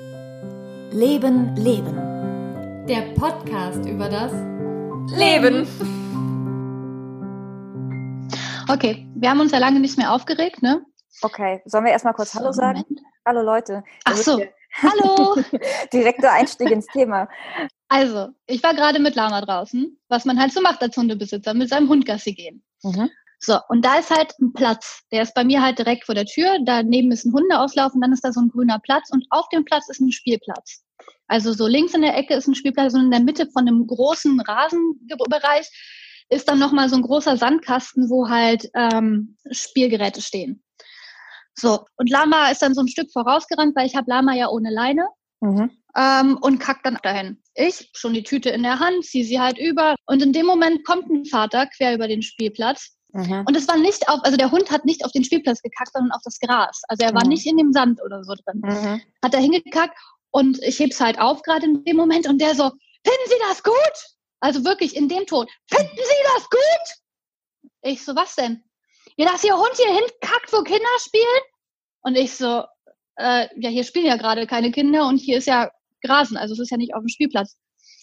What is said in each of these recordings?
Leben, Leben. Der Podcast über das Leben. Okay, wir haben uns ja lange nicht mehr aufgeregt, ne? Okay, sollen wir erstmal kurz Hallo sagen? Moment. Hallo Leute. Ach so, hallo. Direkter Einstieg ins Thema. Also, ich war gerade mit Lama draußen, was man halt so macht als Hundebesitzer, mit seinem Hund Gassi gehen. Mhm. So, und da ist halt ein Platz. Der ist bei mir halt direkt vor der Tür. Daneben ist ein Hundeauslauf und dann ist da so ein grüner Platz und auf dem Platz ist ein Spielplatz. Also so links in der Ecke ist ein Spielplatz und in der Mitte von einem großen Rasenbereich ist dann nochmal so ein großer Sandkasten, wo halt ähm, Spielgeräte stehen. So, und Lama ist dann so ein Stück vorausgerannt, weil ich habe Lama ja ohne Leine Mhm. ähm, und kackt dann dahin. Ich, schon die Tüte in der Hand, ziehe sie halt über und in dem Moment kommt ein Vater quer über den Spielplatz Mhm. und es war nicht auf, also der Hund hat nicht auf den Spielplatz gekackt, sondern auf das Gras. Also er war Mhm. nicht in dem Sand oder so drin. Mhm. Hat er hingekackt und ich heb's halt auf gerade in dem Moment und der so, finden Sie das gut? Also wirklich in dem Ton, finden Sie das gut? Ich so, was denn? Ja, dass Ihr Hund hier hinkackt, wo Kinder spielen? Und ich so, äh, ja, hier spielen ja gerade keine Kinder und hier ist ja Grasen, also es ist ja nicht auf dem Spielplatz.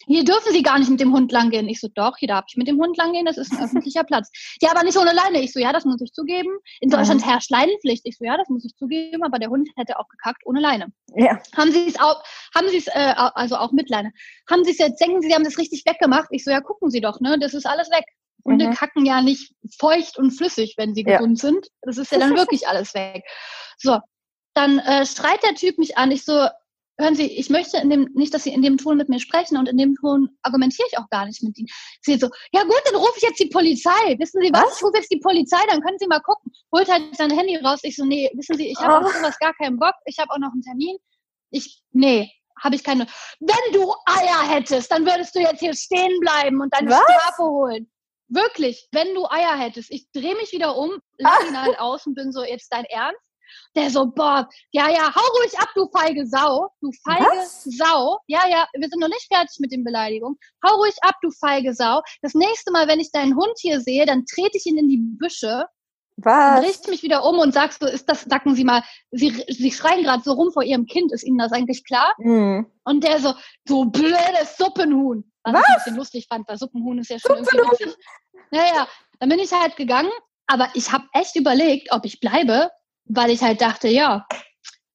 Hier dürfen Sie gar nicht mit dem Hund langgehen. Ich so, doch, hier darf ich mit dem Hund langgehen, das ist ein öffentlicher Platz. Ja, aber nicht ohne Leine. Ich so, ja, das muss ich zugeben. In Deutschland herrscht Leinenpflicht. Ich so, ja, das muss ich zugeben, aber der Hund hätte auch gekackt ohne Leine. Ja. Haben Sie es auch, haben Sie es, äh, also auch mit Leine. Haben Sie es jetzt, denken Sie, Sie haben das richtig weggemacht? Ich so, ja, gucken Sie doch, ne, das ist alles weg. Hunde Mhm. kacken ja nicht feucht und flüssig, wenn sie Ja. gesund sind. Das ist ja dann wirklich alles weg. So, dann äh, schreit der Typ mich an. Ich so, hören Sie, ich möchte in dem, nicht, dass Sie in dem Ton mit mir sprechen und in dem Ton argumentiere ich auch gar nicht mit Ihnen. Sie so, ja gut, dann rufe ich jetzt die Polizei. Wissen Sie was? Was? Ich rufe jetzt die Polizei, dann können Sie mal gucken. Holt halt sein Handy raus. Ich so, nee, wissen Sie, ich habe Oh. auf sowas gar keinen Bock. Ich habe auch noch einen Termin. Ich, nee, habe ich keine. Wenn du Eier hättest, dann würdest du jetzt hier stehen bleiben und deine Was? Strafe holen. Wirklich, wenn du Eier hättest. Ich drehe mich wieder um, lass ihn halt aus und bin so, jetzt dein Ernst? Der so, boah, ja, ja, hau ruhig ab, du feige Sau. Du feige Was? Sau. Ja, ja, wir sind noch nicht fertig mit den Beleidigungen. Hau ruhig ab, du feige Sau. Das nächste Mal, wenn ich deinen Hund hier sehe, dann trete ich ihn in die Büsche, dann Was? richte mich wieder um und sagst so, ist das, sagen Sie mal, Sie, Sie schreien gerade so rum vor Ihrem Kind, ist Ihnen das eigentlich klar? Mhm. Und der so, du blödes Suppenhuhn. Was, ich ein bisschen lustig fand, weil Suppenhuhn ist ja schon irgendwie witzig. Naja, dann bin ich halt gegangen, aber ich habe echt überlegt, ob ich bleibe, weil ich halt dachte, ja,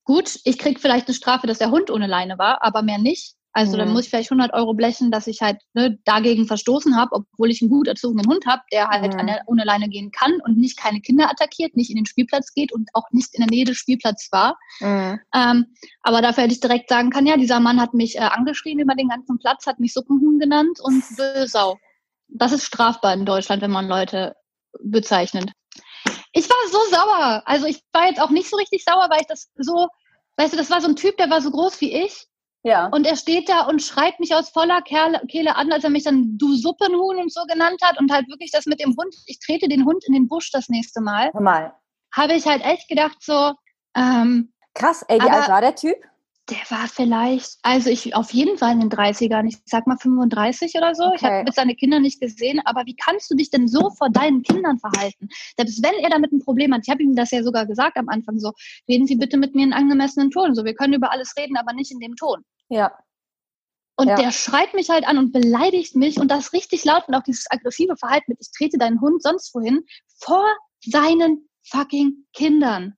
gut, ich krieg vielleicht eine Strafe, dass der Hund ohne Leine war, aber mehr nicht. Also dann Mhm. muss ich vielleicht 100 Euro blechen, dass ich halt ne, dagegen verstoßen habe, obwohl ich einen gut erzogenen Hund habe, der halt Mhm. der, ohne Leine gehen kann und nicht keine Kinder attackiert, nicht in den Spielplatz geht und auch nicht in der Nähe des Spielplatzes war. Mhm. Ähm, aber dafür hätte ich direkt sagen können, ja, dieser Mann hat mich äh, angeschrien über den ganzen Platz, hat mich Suppenhuhn genannt und Bösau. Das ist strafbar in Deutschland, wenn man Leute bezeichnet. Ich war so sauer. Also ich war jetzt auch nicht so richtig sauer, weil ich das so, weißt du, das war so ein Typ, der war so groß wie ich Ja. und er steht da und schreit mich aus voller Kerle, Kehle an, als er mich dann du Suppenhuhn und so genannt hat und halt wirklich das mit dem Hund, ich trete den Hund in den Busch das nächste Mal, mal. habe ich halt echt gedacht so, ähm, Krass, ey, wie Aber- alt war der Typ? Der war vielleicht, also ich auf jeden Fall in den 30ern, ich sag mal 35 oder so. Ich Okay. habe jetzt seine Kinder nicht gesehen, aber wie kannst du dich denn so vor deinen Kindern verhalten? Selbst wenn er damit ein Problem hat, ich habe ihm das ja sogar gesagt am Anfang so, reden Sie bitte mit mir in angemessenen Ton. So, wir können über alles reden, aber nicht in dem Ton. Ja. Und Ja. der schreit mich halt an und beleidigt mich und das richtig laut und auch dieses aggressive Verhalten mit, ich trete deinen Hund sonst wohin, vor seinen fucking Kindern.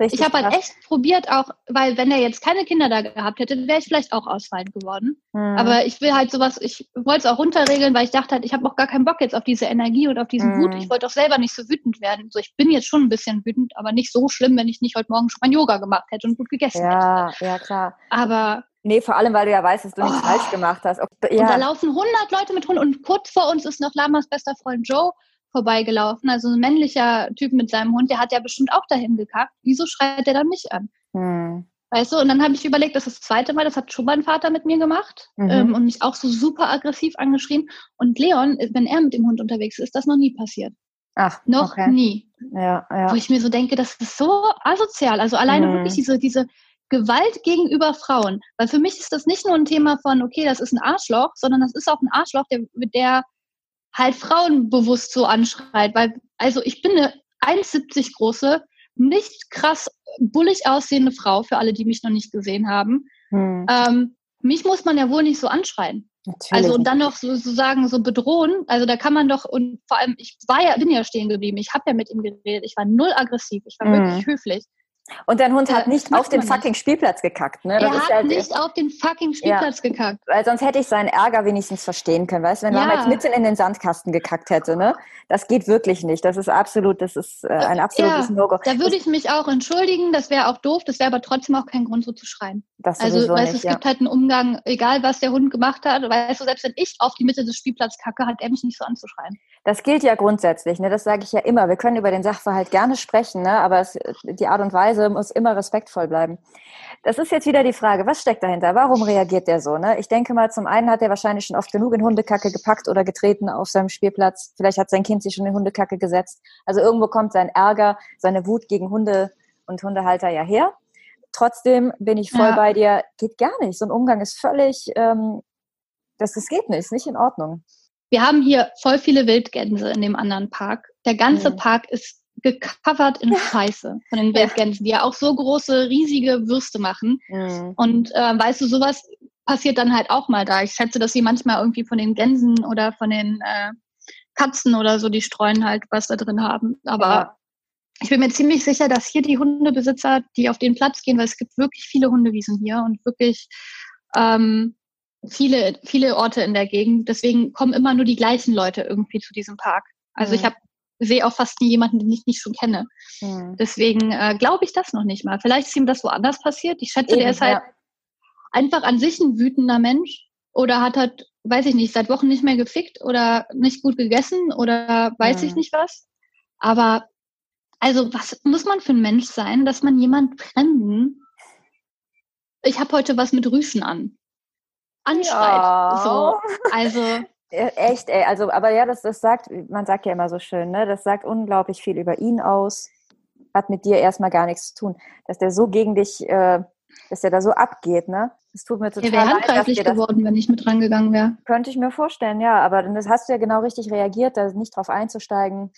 Richtig Ich habe halt echt probiert auch, weil wenn er jetzt keine Kinder da gehabt hätte, wäre ich vielleicht auch ausfallend geworden. Mhm. Aber ich will halt sowas, ich wollte es auch runterregeln, weil ich dachte halt, ich habe auch gar keinen Bock jetzt auf diese Energie und auf diesen Mhm. Wut. Ich wollte auch selber nicht so wütend werden. So, ich bin jetzt schon ein bisschen wütend, aber nicht so schlimm, wenn ich nicht heute Morgen schon mein Yoga gemacht hätte und gut gegessen hätte. ja, ja, klar. Aber Nee, vor allem, weil du ja weißt, dass du nichts Oh. falsch gemacht hast. Ob, und da ja. laufen 100 Leute mit Hunden und kurz vor uns ist noch Lamas bester Freund Joe vorbeigelaufen, also ein männlicher Typ mit seinem Hund, der hat ja bestimmt auch dahin gekackt. Wieso schreit der dann mich an? Hm. Weißt du, und dann habe ich überlegt, das ist das zweite Mal, das hat schon mein Vater mit mir gemacht Mhm. ähm, und mich auch so super aggressiv angeschrien. Und Leon, wenn er mit dem Hund unterwegs ist, ist das noch nie passiert. Ach, Noch okay. nie. Ja, ja. Wo ich mir so denke, das ist so asozial. Also alleine Mhm. wirklich diese, diese Gewalt gegenüber Frauen. Weil für mich ist das nicht nur ein Thema von, okay, das ist ein Arschloch, sondern das ist auch ein Arschloch, der, der halt Frauen bewusst so anschreit. Weil, also ich bin eine 1,70 große, nicht krass bullig aussehende Frau, für alle, die mich noch nicht gesehen haben. Hm. Ähm, mich muss man ja wohl nicht so anschreien. Natürlich. Also und dann noch sozusagen so bedrohen. Also da kann man doch, und vor allem, ich war ja, bin ja stehen geblieben. Ich habe ja mit ihm geredet. Ich war null aggressiv. Ich war Mhm. wirklich höflich. Und dein Hund hat nicht auf den man nicht. fucking Spielplatz gekackt, ne? Das er hat ja- nicht auf den fucking Spielplatz gekackt. Weil sonst hätte ich seinen Ärger wenigstens verstehen können, weißt du, wenn Ja. Mama jetzt mitten in den Sandkasten gekackt hätte, ne? Das geht wirklich nicht. Das ist absolut, das ist äh, ein absolutes Ja, No-Go. Da würde ich mich auch entschuldigen. Das wäre auch doof. Das wäre aber trotzdem auch kein Grund, so zu schreien. Das Also, weißt du, es ja. gibt halt einen Umgang, egal was der Hund gemacht hat. Weißt du, selbst wenn ich auf die Mitte des Spielplatzes kacke, hat er mich nicht so anzuschreien. Das gilt ja grundsätzlich, ne? Das sage ich ja immer. Wir können über den Sachverhalt gerne sprechen, ne? Aber es, die Art und Weise muss immer respektvoll bleiben. Das ist jetzt wieder die Frage, was steckt dahinter? Warum reagiert der so? Ne? Ich denke mal, zum einen hat er wahrscheinlich schon oft genug in Hundekacke gepackt oder getreten auf seinem Spielplatz. Vielleicht hat sein Kind sich schon in Hundekacke gesetzt. Also irgendwo kommt sein Ärger, seine Wut gegen Hunde und Hundehalter ja her. Trotzdem bin ich voll Ja. bei dir, geht gar nicht. So ein Umgang ist völlig, ähm, das, das geht nicht, ist nicht in Ordnung. Wir haben hier voll viele Wildgänse in dem anderen Park. Der ganze Mhm. Park ist gecovert in Scheiße von den Ja. Wildgänsen, die ja auch so große, riesige Würste machen. Mhm. Und äh, weißt du, sowas passiert dann halt auch mal da. Ich schätze, dass sie manchmal irgendwie von den Gänsen oder von den äh, Katzen oder so, die streuen halt was da drin haben. Aber Ja. ich bin mir ziemlich sicher, dass hier die Hundebesitzer, die auf den Platz gehen, weil es gibt wirklich viele Hundewiesen hier und wirklich ähm, viele, viele Orte in der Gegend. Deswegen kommen immer nur die gleichen Leute irgendwie zu diesem Park. Also Mhm. ich habe sehe auch fast nie jemanden, den ich nicht schon kenne. Mhm. Deswegen äh, glaube ich das noch nicht mal. Vielleicht ist ihm das woanders passiert. Ich schätze, der Eben, ist halt ja. einfach an sich ein wütender Mensch oder hat halt, weiß ich nicht, seit Wochen nicht mehr gefickt oder nicht gut gegessen oder weiß ich Mhm. nicht was. Aber also was muss man für ein Mensch sein, dass man jemand Fremden, ich habe heute was mit Rüschen an, anschreit. Ja. So, also Echt, ey. Also, aber ja, das, das sagt, man sagt ja immer so schön, ne? Das sagt unglaublich viel über ihn aus. Hat mit dir erstmal gar nichts zu tun. Dass der so gegen dich, äh, dass der da so abgeht, ne? Das tut mir total er wäre leid, handgreiflich geworden, wenn ich mit rangegangen wäre. könnte ich mir vorstellen, ja. Aber dann das hast du ja genau richtig reagiert, da nicht drauf einzusteigen.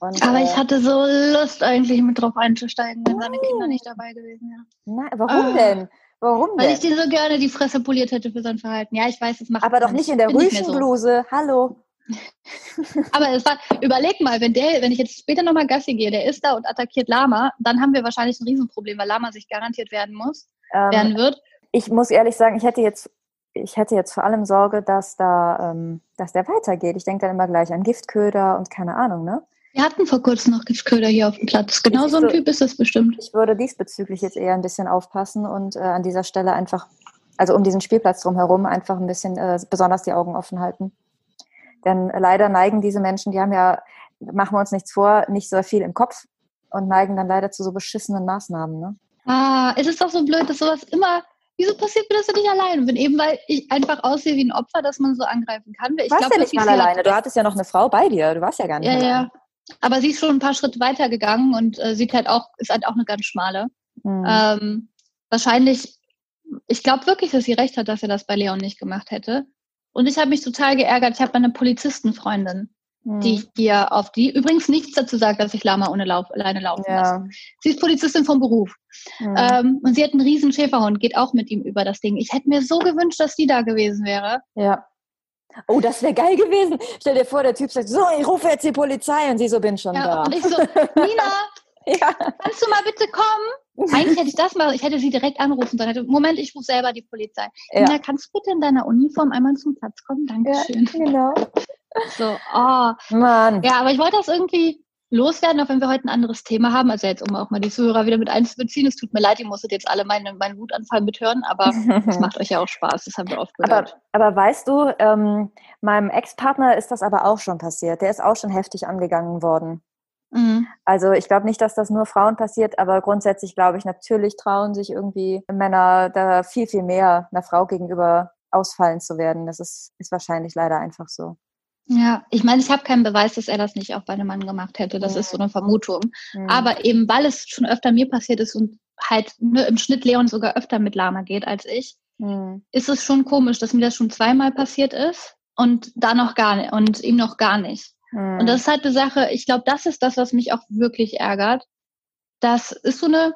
Und, Aber äh, ich hatte so Lust eigentlich mit drauf einzusteigen, wenn seine Kinder nicht dabei gewesen wären. Nein, warum Ah. denn? Warum Weil denn? ich dir so gerne die Fresse poliert hätte für sein Verhalten. Ja, ich weiß, das macht aber doch nicht in der mehr so. Rüschenbluse. Hallo. Aber es war, überleg mal, wenn der, wenn ich jetzt später nochmal Gassi gehe, der ist da und attackiert Lama, dann haben wir wahrscheinlich ein Riesenproblem, weil Lama sich garantiert werden muss, Ähm, werden wird. ich muss ehrlich sagen, ich hätte jetzt, ich hätte jetzt vor allem Sorge, dass da, ähm, dass der weitergeht. Ich denke dann immer gleich an Giftköder und keine Ahnung, ne? Wir hatten vor kurzem noch Giftköder hier auf dem Platz. Genau so ein Typ ist das bestimmt. Ich würde diesbezüglich jetzt eher ein bisschen aufpassen und äh, an dieser Stelle einfach, also um diesen Spielplatz drumherum, einfach ein bisschen äh, besonders die Augen offen halten. Denn leider neigen diese Menschen, die haben ja, machen wir uns nichts vor, nicht so viel im Kopf und neigen dann leider zu so beschissenen Maßnahmen. Ne? Ah, es ist doch so blöd, dass sowas immer. Wieso passiert mir das denn nicht alleine? Bin eben, weil ich einfach aussehe wie ein Opfer, dass man so angreifen kann. Ich Du warst glaub, ja nicht mal alleine. Du hattest ja noch eine Frau bei dir. Du warst ja gar nicht Ja, alleine. ja. Aber sie ist schon ein paar Schritte weiter gegangen und äh, sieht halt auch, ist halt auch eine ganz schmale. Hm. Ähm, wahrscheinlich, ich glaube wirklich, dass sie recht hat, dass er das bei Leon nicht gemacht hätte. Und ich habe mich total geärgert. Ich habe meine Polizistenfreundin, Hm. die hier auf die übrigens nichts dazu sagt, dass ich Lama ohne Lauf, alleine laufen lasse. ja. Sie ist Polizistin vom Beruf. Hm. Ähm, und sie hat einen riesen Schäferhund, geht auch mit ihm über das Ding. Ich hätte mir so gewünscht, dass die da gewesen wäre. Ja. Oh, das wäre geil gewesen. Stell dir vor, der Typ sagt, so, ich rufe jetzt die Polizei und sie so, bin schon Ja, da. und ich so, Nina, ja. kannst du mal bitte kommen? Eigentlich hätte ich das mal, ich hätte sie direkt anrufen sollen. Hätte, Moment, ich rufe selber die Polizei. Ja. Nina, kannst du bitte in deiner Uniform einmal zum Platz kommen? ja, Dankeschön. genau. So, oh. Mann. Ja, aber ich wollte das irgendwie loswerden, auch wenn wir heute ein anderes Thema haben. Also jetzt, um auch mal die Zuhörer wieder mit einzubeziehen. Es tut mir leid, ihr musstet jetzt alle meinen, meinen Wutanfall mithören, aber es macht euch ja auch Spaß. Das haben wir oft aber, gehört. aber weißt du, ähm, meinem Ex-Partner ist das aber auch schon passiert. Der ist auch schon heftig angegangen worden. Mhm. Also ich glaube nicht, dass das nur Frauen passiert, aber grundsätzlich glaube ich, natürlich trauen sich irgendwie Männer da viel, viel mehr einer Frau gegenüber ausfallen zu werden. Das ist, ist wahrscheinlich leider einfach so. Ja, ich meine, ich habe keinen Beweis, dass er das nicht auch bei einem Mann gemacht hätte. Das ist so eine Vermutung. Mhm. Aber eben, weil es schon öfter mir passiert ist und halt ne, im Schnitt Leon sogar öfter mit Lama geht als ich, Mhm. ist es schon komisch, dass mir das schon zweimal passiert ist und da noch gar nicht und ihm noch gar nicht. Und das ist halt eine Sache, ich glaube, das ist das, was mich auch wirklich ärgert. Das ist so eine,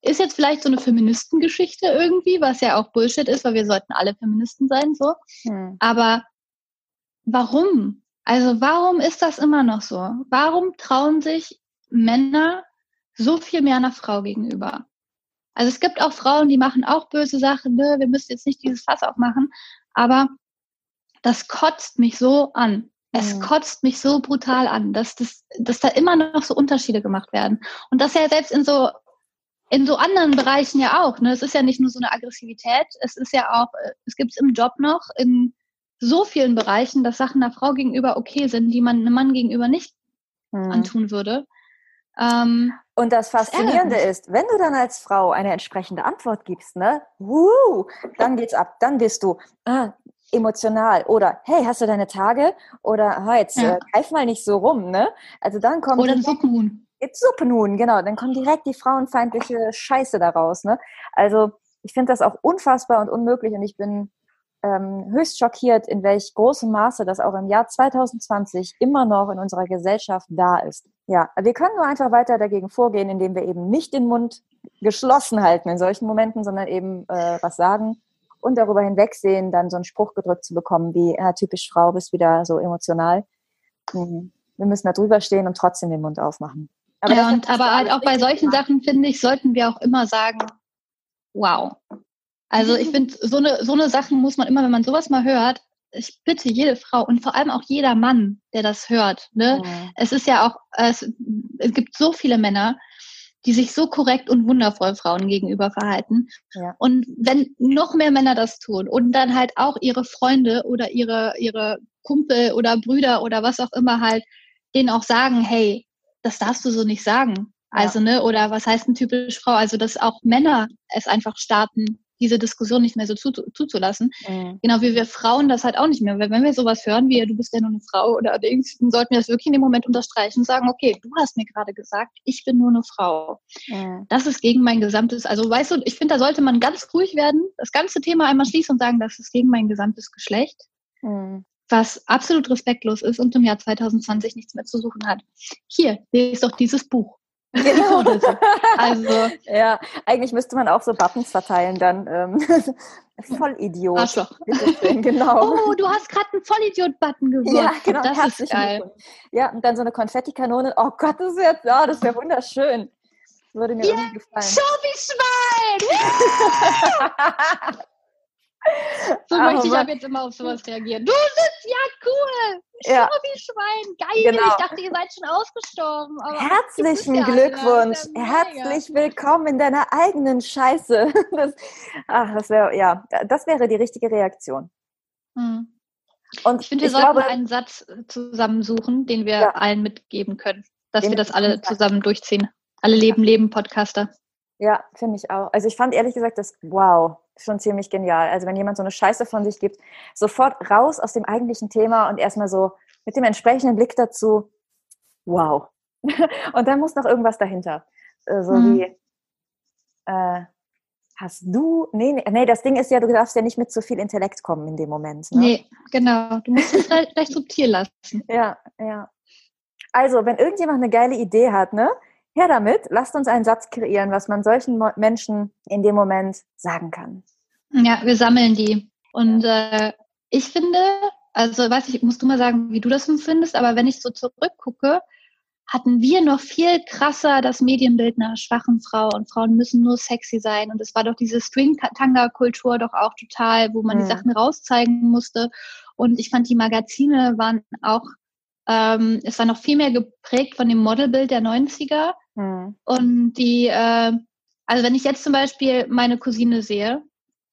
ist jetzt vielleicht so eine Feministengeschichte irgendwie, was ja auch Bullshit ist, weil wir sollten alle Feministen sein, so. Aber warum? Also warum ist das immer noch so? Warum trauen sich Männer so viel mehr einer Frau gegenüber? Also es gibt auch Frauen, die machen auch böse Sachen, ne? wir müssen jetzt nicht dieses Fass aufmachen, aber das kotzt mich so an. Es kotzt mich so brutal an, dass, das, dass da immer noch so Unterschiede gemacht werden. Und das ja selbst in so, in so anderen Bereichen ja auch. Ne? Es ist ja nicht nur so eine Aggressivität, es ist ja auch, äh, es gibt es im Job noch, in so vielen Bereichen, dass Sachen einer Frau gegenüber okay sind, die man einem Mann gegenüber nicht mhm. antun würde. Ähm, und das Faszinierende ist, wenn du dann als Frau eine entsprechende Antwort gibst, ne, wuh, dann geht's ab, dann bist du ah, emotional oder hey, hast du deine Tage oder ah, jetzt ja. äh, greif mal nicht so rum, ne? Also dann kommt oder Suppenhuhn. Jetzt Suppenhuhn, genau, dann kommt direkt die frauenfeindliche Scheiße daraus, ne? Also ich finde das auch unfassbar und unmöglich und ich bin ähm, höchst schockiert, in welch großem Maße das auch im Jahr 2020 immer noch in unserer Gesellschaft da ist. Ja, wir können nur einfach weiter dagegen vorgehen, indem wir eben nicht den Mund geschlossen halten in solchen Momenten, sondern eben äh, was sagen und darüber hinwegsehen, dann so einen Spruch gedrückt zu bekommen, wie ja, typisch Frau, bist wieder so emotional. Mhm. Wir müssen da drüber stehen und trotzdem den Mund aufmachen. Aber ja, und, aber halt auch bei solchen. Sachen, finde ich, sollten wir auch immer sagen, wow, also ich finde, so eine, so eine Sachen muss man immer, wenn man sowas mal hört, ich bitte jede Frau und vor allem auch jeder Mann, der das hört. Ne? Ja. Es ist ja auch, es, es gibt so viele Männer, die sich so korrekt und wundervoll Frauen gegenüber verhalten. Ja. Und wenn noch mehr Männer das tun und dann halt auch ihre Freunde oder ihre, ihre Kumpel oder Brüder oder was auch immer halt denen auch sagen, hey, das darfst du so nicht sagen. Also, ja. ne, oder was heißt ein typisch Frau? Also, dass auch Männer es einfach starten, diese Diskussion nicht mehr so zu, zuzulassen. Mhm. Genau wie wir Frauen das halt auch nicht mehr. Weil wenn wir sowas hören wie, du bist ja nur eine Frau oder Dings, dann sollten wir das wirklich in dem Moment unterstreichen und sagen, okay, du hast mir gerade gesagt, ich bin nur eine Frau. Mhm. Das ist gegen mein gesamtes, also weißt du, ich finde, da sollte man ganz ruhig werden, das ganze Thema einmal schließen und sagen, das ist gegen mein gesamtes Geschlecht. Mhm was absolut respektlos ist und im Jahr 2020 nichts mehr zu suchen hat. Hier, lest doch dieses Buch. Genau. also. Ja, eigentlich müsste man auch so Buttons verteilen dann. Ähm, Vollidiot. Arschloch. Genau. Oh, du hast gerade einen Vollidiot-Button gewürzt. Ja, genau. Das ist geil. Ja, und dann so eine Konfettikanone. Oh Gott, das ist jetzt, oh, das wäre wunderschön. Das würde mir yeah, irgendwie gefallen. Schwein! So Aber möchte ich ab jetzt immer auf sowas reagieren. Du sitzt ja cool! Ja. wie Schwein, geil! Genau. Ich dachte, ihr seid schon ausgestorben. Herzlichen ja Glückwunsch! Ja Herzlich willkommen in deiner eigenen Scheiße. Das, ach, das wäre, ja, das wäre die richtige Reaktion. Hm. Und ich finde, wir ich sollten glaube, einen Satz zusammensuchen, den wir ja. allen mitgeben können, dass wir das alle zusammen durchziehen. Alle Leben, Leben Podcaster. Ja, finde ich auch. Also ich fand ehrlich gesagt das, wow, schon ziemlich genial. Also wenn jemand so eine Scheiße von sich gibt, sofort raus aus dem eigentlichen Thema und erstmal so mit dem entsprechenden Blick dazu, wow. und dann muss noch irgendwas dahinter. Äh, so mhm. wie, äh, hast du, nee, nee, das Ding ist ja, du darfst ja nicht mit zu viel Intellekt kommen in dem Moment. Ne? Nee, genau. Du musst es recht subtil lassen. Ja, ja. Also, wenn irgendjemand eine geile Idee hat, ne, her damit, lasst uns einen Satz kreieren, was man solchen Menschen in dem Moment sagen kann. Ja, wir sammeln die. Und äh, ich finde, also weiß ich, musst du mal sagen, wie du das findest, aber wenn ich so zurückgucke, hatten wir noch viel krasser das Medienbild einer schwachen Frau und Frauen müssen nur sexy sein. Und es war doch diese String-Tanga-Kultur doch auch total, wo man mhm. die Sachen rauszeigen musste. Und ich fand, die Magazine waren auch, ähm, es war noch viel mehr geprägt von dem Modelbild der 90er. Mhm. Und die, äh, also wenn ich jetzt zum Beispiel meine Cousine sehe,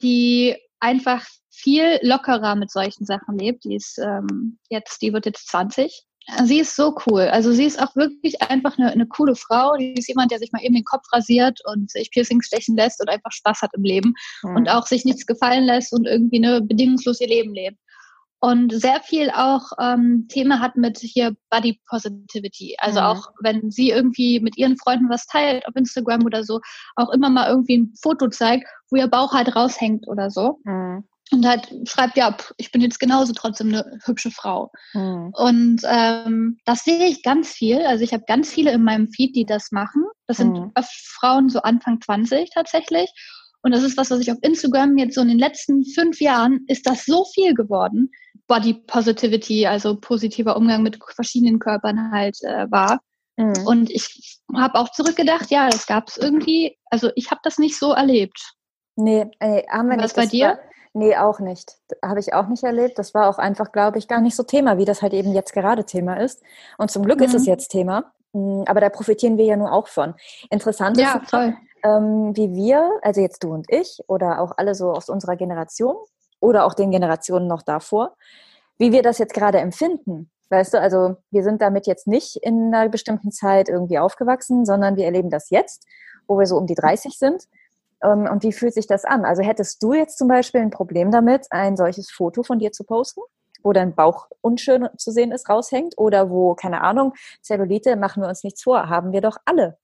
die einfach viel lockerer mit solchen Sachen lebt, die ist ähm, jetzt, die wird jetzt 20. Sie ist so cool. Also sie ist auch wirklich einfach eine, eine coole Frau. Die ist jemand, der sich mal eben den Kopf rasiert und sich Piercings stechen lässt und einfach Spaß hat im Leben mhm. und auch sich nichts gefallen lässt und irgendwie eine bedingungslos ihr Leben lebt und sehr viel auch ähm, Thema hat mit hier Body Positivity. Also mhm. auch wenn sie irgendwie mit ihren Freunden was teilt auf Instagram oder so, auch immer mal irgendwie ein Foto zeigt, wo ihr Bauch halt raushängt oder so. Mhm. und halt schreibt, ja, ich bin jetzt genauso trotzdem eine hübsche Frau. Mhm. Und ähm, das sehe ich ganz viel. Also ich habe ganz viele in meinem Feed, die das machen. Das sind mhm. Frauen so Anfang 20 tatsächlich. Und das ist was, was ich auf Instagram jetzt so in den letzten fünf Jahren ist das so viel geworden. Body Positivity, also positiver Umgang mit verschiedenen Körpern halt äh, war. Mhm. Und ich habe auch zurückgedacht, ja, das gab es irgendwie, also ich habe das nicht so erlebt. Nee, äh, haben wir Was nicht. Was bei dir? War, nee, auch nicht. Habe ich auch nicht erlebt. Das war auch einfach, glaube ich, gar nicht so Thema, wie das halt eben jetzt gerade Thema ist. Und zum Glück mhm. ist es mhm. jetzt Thema. Hm, aber da profitieren wir ja nur auch von. Interessant ja, ist, toll ähm, wie wir, also jetzt du und ich oder auch alle so aus unserer Generation oder auch den Generationen noch davor, wie wir das jetzt gerade empfinden. Weißt du, also wir sind damit jetzt nicht in einer bestimmten Zeit irgendwie aufgewachsen, sondern wir erleben das jetzt, wo wir so um die 30 sind. Ähm, und wie fühlt sich das an? Also hättest du jetzt zum Beispiel ein Problem damit, ein solches Foto von dir zu posten? wo dein Bauch unschön zu sehen ist, raushängt oder wo, keine Ahnung, Zellulite, machen wir uns nichts vor, haben wir doch alle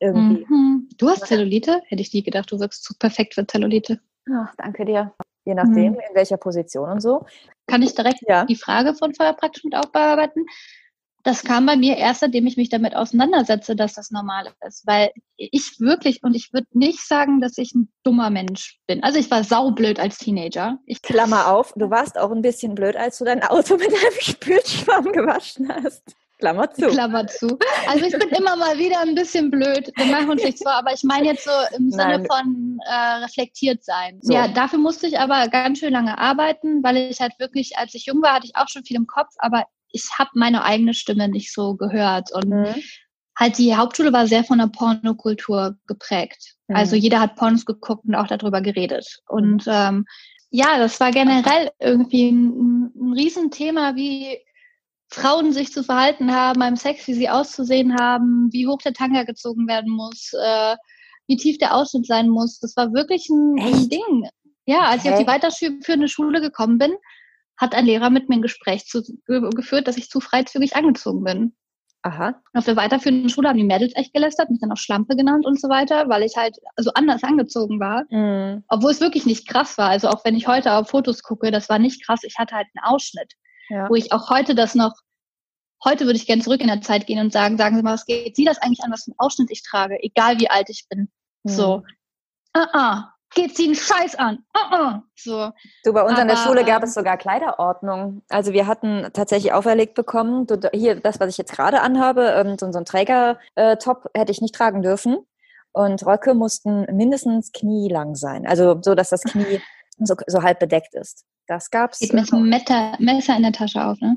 irgendwie. Mhm. Du hast Zellulite? Hätte ich nie gedacht, du wirkst zu perfekt für Zellulite. Ach, danke dir. Je nachdem, mhm. in welcher Position und so. Kann ich direkt ja. die Frage von vorher praktisch mit aufbearbeiten? Das kam bei mir erst, seitdem ich mich damit auseinandersetze, dass das normal ist. Weil ich wirklich, und ich würde nicht sagen, dass ich ein dummer Mensch bin. Also ich war saublöd als Teenager. Ich Klammer auf, du warst auch ein bisschen blöd, als du dein Auto mit einem Spülschwamm gewaschen hast. Klammer zu. Klammer zu. Also ich bin immer mal wieder ein bisschen blöd. Wir machen uns nichts vor, aber ich meine jetzt so im Sinne Nein. von äh, reflektiert sein. So. Ja, dafür musste ich aber ganz schön lange arbeiten, weil ich halt wirklich, als ich jung war, hatte ich auch schon viel im Kopf, aber ich habe meine eigene Stimme nicht so gehört. Und mhm. halt die Hauptschule war sehr von der Pornokultur geprägt. Mhm. Also jeder hat Pornos geguckt und auch darüber geredet. Und mhm. ähm, ja, das war generell irgendwie ein, ein Riesenthema, wie Frauen sich zu verhalten haben beim Sex, wie sie auszusehen haben, wie hoch der Tanga gezogen werden muss, äh, wie tief der Ausschnitt sein muss. Das war wirklich ein, ein Ding. Ja, als okay. ich auf die weiterführende Schule gekommen bin, hat ein Lehrer mit mir ein Gespräch zu, geführt, dass ich zu freizügig angezogen bin. Aha. Auf der weiterführenden Schule haben die Mädels echt gelästert, mich dann auch Schlampe genannt und so weiter, weil ich halt so anders angezogen war. Mhm. Obwohl es wirklich nicht krass war. Also auch wenn ich heute auf Fotos gucke, das war nicht krass. Ich hatte halt einen Ausschnitt ja. wo ich auch heute das noch, heute würde ich gerne zurück in der Zeit gehen und sagen, sagen Sie mal, was geht Sie das eigentlich an, was für einen Ausschnitt ich trage, egal wie alt ich bin. Mhm. So, ah, ah, geht sie einen Scheiß an. Ah, ah. So. Du, bei uns Aber, an der Schule gab es sogar Kleiderordnung. Also wir hatten tatsächlich auferlegt bekommen, du, hier, das, was ich jetzt gerade anhabe, ähm, so, so ein Träger-Top äh, hätte ich nicht tragen dürfen. Und Röcke mussten mindestens knielang sein. Also so, dass das Knie so, so halb bedeckt ist. Das gab's. Geht mit einem Messer, Messer in der Tasche auf, ne?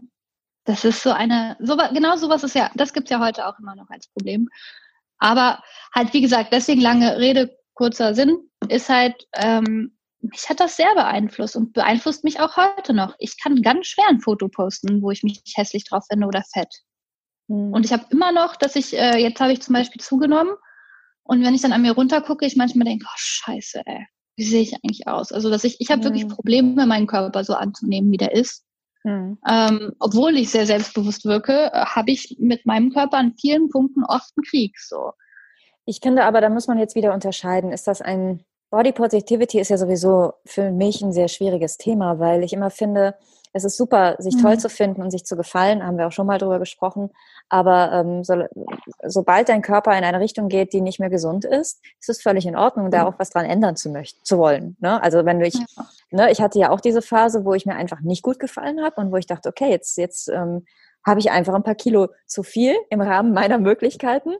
Das ist so eine, so, genau sowas ist ja, das gibt's ja heute auch immer noch als Problem. Aber halt, wie gesagt, deswegen lange Rede, kurzer Sinn, ist halt, ähm, mich hat das sehr beeinflusst und beeinflusst mich auch heute noch. Ich kann ganz schwer ein Foto posten, wo ich mich hässlich drauf finde oder fett. Hm. Und ich habe immer noch, dass ich, äh, jetzt habe ich zum Beispiel zugenommen und wenn ich dann an mir runtergucke, ich manchmal denke, oh scheiße, ey, wie sehe ich eigentlich aus? Also, dass ich, ich habe mhm. wirklich Probleme, meinen Körper so anzunehmen, wie der ist. Mhm. Ähm, obwohl ich sehr selbstbewusst wirke, habe ich mit meinem Körper an vielen Punkten oft einen Krieg. So. Ich finde aber, da muss man jetzt wieder unterscheiden. Ist das ein Body Positivity ist ja sowieso für mich ein sehr schwieriges Thema, weil ich immer finde, es ist super, sich toll mhm. zu finden und sich zu gefallen, haben wir auch schon mal drüber gesprochen. Aber ähm, so, sobald dein Körper in eine Richtung geht, die nicht mehr gesund ist, ist es völlig in Ordnung, mhm. da auch was dran ändern zu möchten, zu wollen. Ne? Also wenn du ich, ja. ne, ich hatte ja auch diese Phase, wo ich mir einfach nicht gut gefallen habe und wo ich dachte, okay, jetzt, jetzt ähm, habe ich einfach ein paar Kilo zu viel im Rahmen meiner Möglichkeiten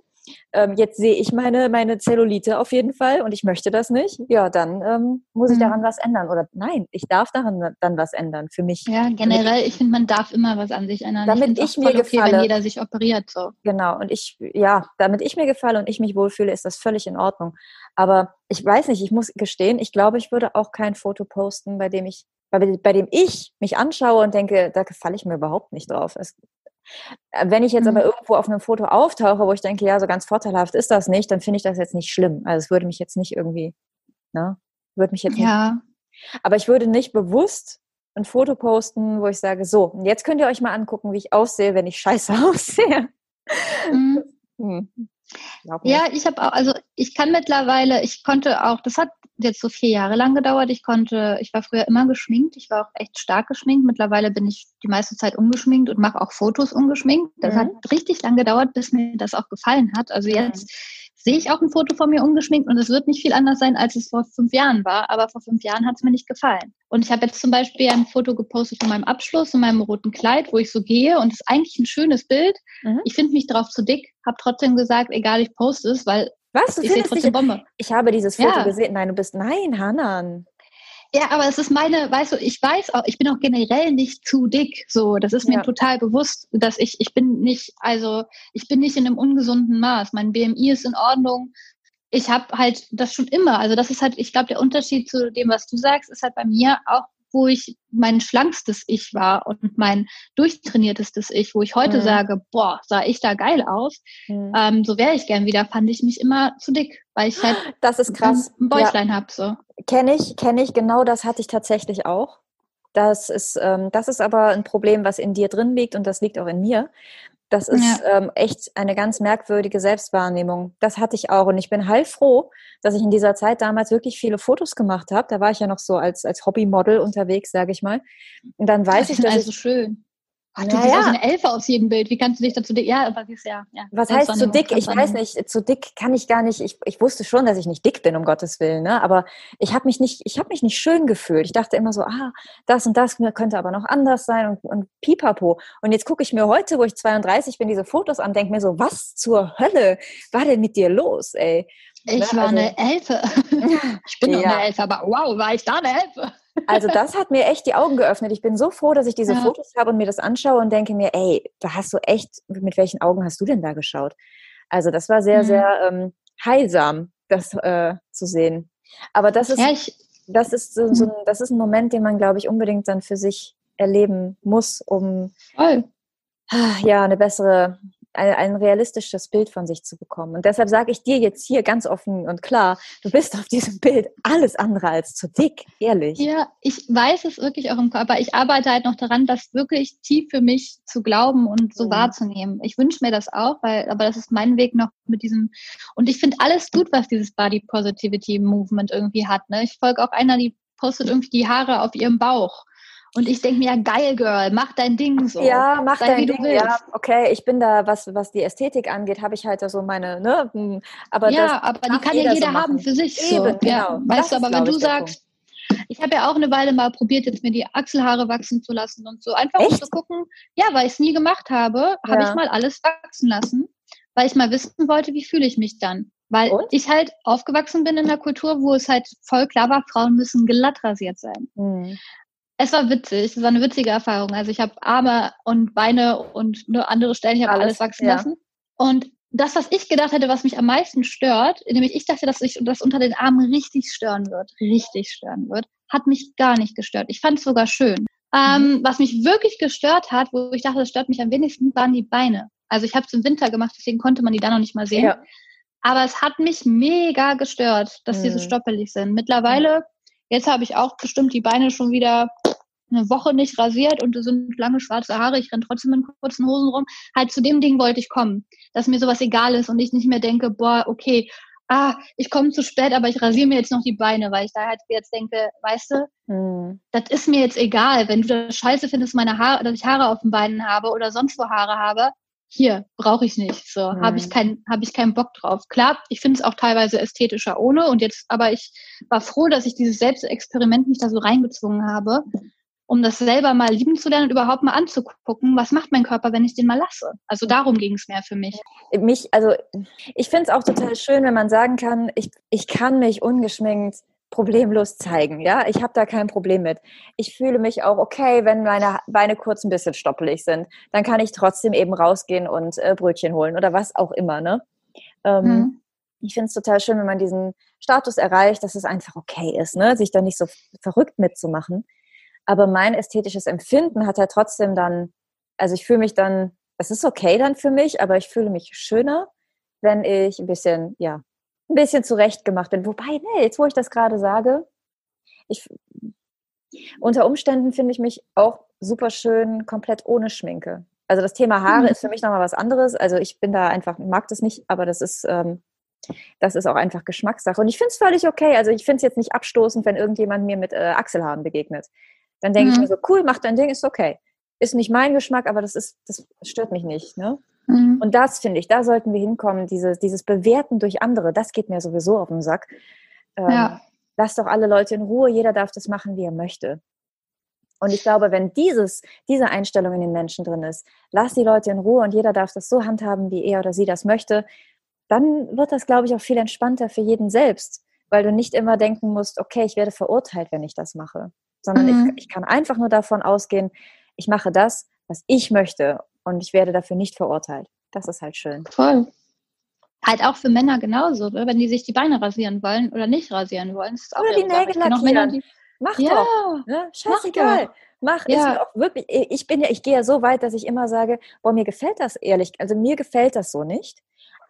ähm, jetzt sehe ich meine, meine Zellulite auf jeden Fall und ich möchte das nicht, ja, dann ähm, muss ich mhm. daran was ändern. Oder nein, ich darf daran dann was ändern für mich. Ja, generell, ich finde, man darf immer was an sich ändern. Damit ich, ich mir okay, gefalle. wenn jeder sich operiert. So. Genau, und ich, ja, damit ich mir gefalle und ich mich wohlfühle, ist das völlig in Ordnung. Aber ich weiß nicht, ich muss gestehen, ich glaube, ich würde auch kein Foto posten, bei dem ich bei, bei dem ich mich anschaue und denke, da gefalle ich mir überhaupt nicht drauf. Es, wenn ich jetzt mhm. aber irgendwo auf einem Foto auftauche, wo ich denke, ja, so ganz vorteilhaft ist das nicht, dann finde ich das jetzt nicht schlimm. Also es würde mich jetzt nicht irgendwie, ne, würde mich jetzt ja. nicht. Aber ich würde nicht bewusst ein Foto posten, wo ich sage, so, jetzt könnt ihr euch mal angucken, wie ich aussehe, wenn ich scheiße aussehe. Mhm. Hm. Ja, ich habe auch, also ich kann mittlerweile, ich konnte auch, das hat jetzt so vier Jahre lang gedauert. Ich konnte, ich war früher immer geschminkt. Ich war auch echt stark geschminkt. Mittlerweile bin ich die meiste Zeit ungeschminkt und mache auch Fotos ungeschminkt. Das mhm. hat richtig lang gedauert, bis mir das auch gefallen hat. Also jetzt sehe ich auch ein Foto von mir ungeschminkt und es wird nicht viel anders sein, als es vor fünf Jahren war. Aber vor fünf Jahren hat es mir nicht gefallen. Und ich habe jetzt zum Beispiel ein Foto gepostet von meinem Abschluss und meinem roten Kleid, wo ich so gehe und es ist eigentlich ein schönes Bild. Mhm. Ich finde mich drauf zu dick, habe trotzdem gesagt, egal, ich poste es, weil was? Du ich sehe trotzdem Bombe. Ich habe dieses Foto ja. gesehen. Nein, du bist, nein, Hanan. Ja, aber es ist meine, weißt du, ich weiß auch, ich bin auch generell nicht zu dick. So, das ist mir ja. total bewusst, dass ich, ich bin nicht, also ich bin nicht in einem ungesunden Maß. Mein BMI ist in Ordnung. Ich habe halt das schon immer. Also das ist halt, ich glaube, der Unterschied zu dem, was du sagst, ist halt bei mir auch wo ich mein schlankstes Ich war und mein durchtrainiertestes Ich, wo ich heute mhm. sage, boah, sah ich da geil aus, mhm. ähm, so wäre ich gern wieder, fand ich mich immer zu dick, weil ich halt das ist krass. ein Bäuchlein ja. habe. So. Kenne ich, kenne ich, genau das hatte ich tatsächlich auch. Das ist, ähm, das ist aber ein Problem, was in dir drin liegt und das liegt auch in mir. Das ist ja. ähm, echt eine ganz merkwürdige Selbstwahrnehmung. Das hatte ich auch. Und ich bin heilfroh, dass ich in dieser Zeit damals wirklich viele Fotos gemacht habe. Da war ich ja noch so als, als Hobbymodel unterwegs, sage ich mal. Und dann weiß das ich, dass also ich, schön. Ach, du naja. siehst eine Elfe aus jedem Bild. Wie kannst du dich dazu dick? Ja, aber siehst ja. ja. Was heißt zu dick? Ich weiß nicht. Zu dick kann ich gar nicht. Ich, ich wusste schon, dass ich nicht dick bin, um Gottes Willen. Ne? Aber ich habe mich nicht, ich habe mich nicht schön gefühlt. Ich dachte immer so, ah, das und das könnte aber noch anders sein und, und pipapo. Und jetzt gucke ich mir heute, wo ich 32 bin, diese Fotos an, denke mir so, was zur Hölle war denn mit dir los, ey? Ich ne? war also, eine Elfe. ich bin ja. eine Elfe, aber wow, war ich da eine Elfe? Also das hat mir echt die Augen geöffnet. Ich bin so froh, dass ich diese ja. Fotos habe und mir das anschaue und denke mir, ey, da hast du echt, mit welchen Augen hast du denn da geschaut? Also das war sehr, mhm. sehr ähm, heilsam, das äh, zu sehen. Aber das ist, ja, ich, das ist so, so, mhm. das ist ein Moment, den man, glaube ich, unbedingt dann für sich erleben muss, um Voll. ja eine bessere ein, realistisches Bild von sich zu bekommen. Und deshalb sage ich dir jetzt hier ganz offen und klar, du bist auf diesem Bild alles andere als zu dick, ehrlich. Ja, ich weiß es wirklich auch im Körper. Ich arbeite halt noch daran, das wirklich tief für mich zu glauben und so mhm. wahrzunehmen. Ich wünsche mir das auch, weil, aber das ist mein Weg noch mit diesem. Und ich finde alles gut, was dieses Body Positivity Movement irgendwie hat. Ne? Ich folge auch einer, die postet irgendwie die Haare auf ihrem Bauch. Und ich denke mir, ja, geil, Girl, mach dein Ding so. Ja, mach Sei, dein Ding. Ja, okay, ich bin da, was, was die Ästhetik angeht, habe ich halt so meine, ne, hm, aber Ja, aber die kann ja jeder so haben für sich. Eben, so. genau. Ja, weißt du, aber wenn du sagst, ich habe ja auch eine Weile mal probiert, jetzt mir die Achselhaare wachsen zu lassen und so. Einfach um zu gucken. Ja, weil ich es nie gemacht habe, habe ja. ich mal alles wachsen lassen, weil ich mal wissen wollte, wie fühle ich mich dann. Weil und? ich halt aufgewachsen bin in einer Kultur, wo es halt voll klar war, Frauen müssen glatt rasiert sein. Mhm. Es war witzig, es war eine witzige Erfahrung. Also ich habe Arme und Beine und nur andere Stellen, ich habe alles, alles, wachsen ja. lassen. Und das, was ich gedacht hätte, was mich am meisten stört, nämlich ich dachte, dass sich das unter den Armen richtig stören wird, richtig stören wird, hat mich gar nicht gestört. Ich fand es sogar schön. Ähm, mhm. was mich wirklich gestört hat, wo ich dachte, das stört mich am wenigsten, waren die Beine. Also ich habe es im Winter gemacht, deswegen konnte man die da noch nicht mal sehen. Ja. Aber es hat mich mega gestört, dass mhm. die so stoppelig sind. Mittlerweile, jetzt habe ich auch bestimmt die Beine schon wieder eine Woche nicht rasiert und es sind lange schwarze Haare, ich renne trotzdem in kurzen Hosen rum. Halt zu dem Ding wollte ich kommen, dass mir sowas egal ist und ich nicht mehr denke, boah, okay, ah, ich komme zu spät, aber ich rasiere mir jetzt noch die Beine, weil ich da halt jetzt denke, weißt du, hm. das ist mir jetzt egal, wenn du das scheiße findest, meine Haare, dass ich Haare auf den Beinen habe oder sonst wo Haare habe, hier brauche ich nicht. So hm. habe ich keinen habe ich keinen Bock drauf. Klar, ich finde es auch teilweise ästhetischer ohne und jetzt, aber ich war froh, dass ich dieses Selbstexperiment nicht da so reingezwungen habe um das selber mal lieben zu lernen und überhaupt mal anzugucken, was macht mein Körper, wenn ich den mal lasse. Also darum ging es mehr für mich. Mich, also ich finde es auch total schön, wenn man sagen kann, ich, ich kann mich ungeschminkt problemlos zeigen. Ja, ich habe da kein Problem mit. Ich fühle mich auch okay, wenn meine Beine kurz ein bisschen stoppelig sind. Dann kann ich trotzdem eben rausgehen und äh, Brötchen holen oder was auch immer. Ne? Ähm, hm. Ich finde es total schön, wenn man diesen Status erreicht, dass es einfach okay ist, ne? sich da nicht so verrückt mitzumachen. Aber mein ästhetisches Empfinden hat ja trotzdem dann, also ich fühle mich dann, es ist okay dann für mich, aber ich fühle mich schöner, wenn ich ein bisschen, ja, ein bisschen zurechtgemacht bin. Wobei, nee, jetzt wo ich das gerade sage, ich, unter Umständen finde ich mich auch super schön komplett ohne Schminke. Also das Thema Haare mhm. ist für mich nochmal was anderes. Also ich bin da einfach, mag das nicht, aber das ist, ähm, das ist auch einfach Geschmackssache. Und ich finde es völlig okay. Also ich finde es jetzt nicht abstoßend, wenn irgendjemand mir mit äh, Achselhaaren begegnet. Dann denke mhm. ich mir so, cool, mach dein Ding, ist okay. Ist nicht mein Geschmack, aber das ist, das stört mich nicht. Ne? Mhm. Und das finde ich, da sollten wir hinkommen, dieses, dieses Bewerten durch andere, das geht mir sowieso auf den Sack. Ähm, ja. Lass doch alle Leute in Ruhe, jeder darf das machen, wie er möchte. Und ich glaube, wenn dieses, diese Einstellung in den Menschen drin ist, lass die Leute in Ruhe und jeder darf das so handhaben, wie er oder sie das möchte, dann wird das, glaube ich, auch viel entspannter für jeden selbst, weil du nicht immer denken musst, okay, ich werde verurteilt, wenn ich das mache, sondern mhm. ich, ich kann einfach nur davon ausgehen, ich mache das, was ich möchte und ich werde dafür nicht verurteilt. Das ist halt schön. Voll. Halt auch für Männer genauso, ne? wenn die sich die Beine rasieren wollen oder nicht rasieren wollen. Ist oder die Nägel lackieren. Männer, die, mach ja, doch. Ne? Scheißegal. Mach, ja. auch wirklich, ich bin ja, ich gehe ja so weit, dass ich immer sage, boah, mir gefällt das ehrlich, also mir gefällt das so nicht.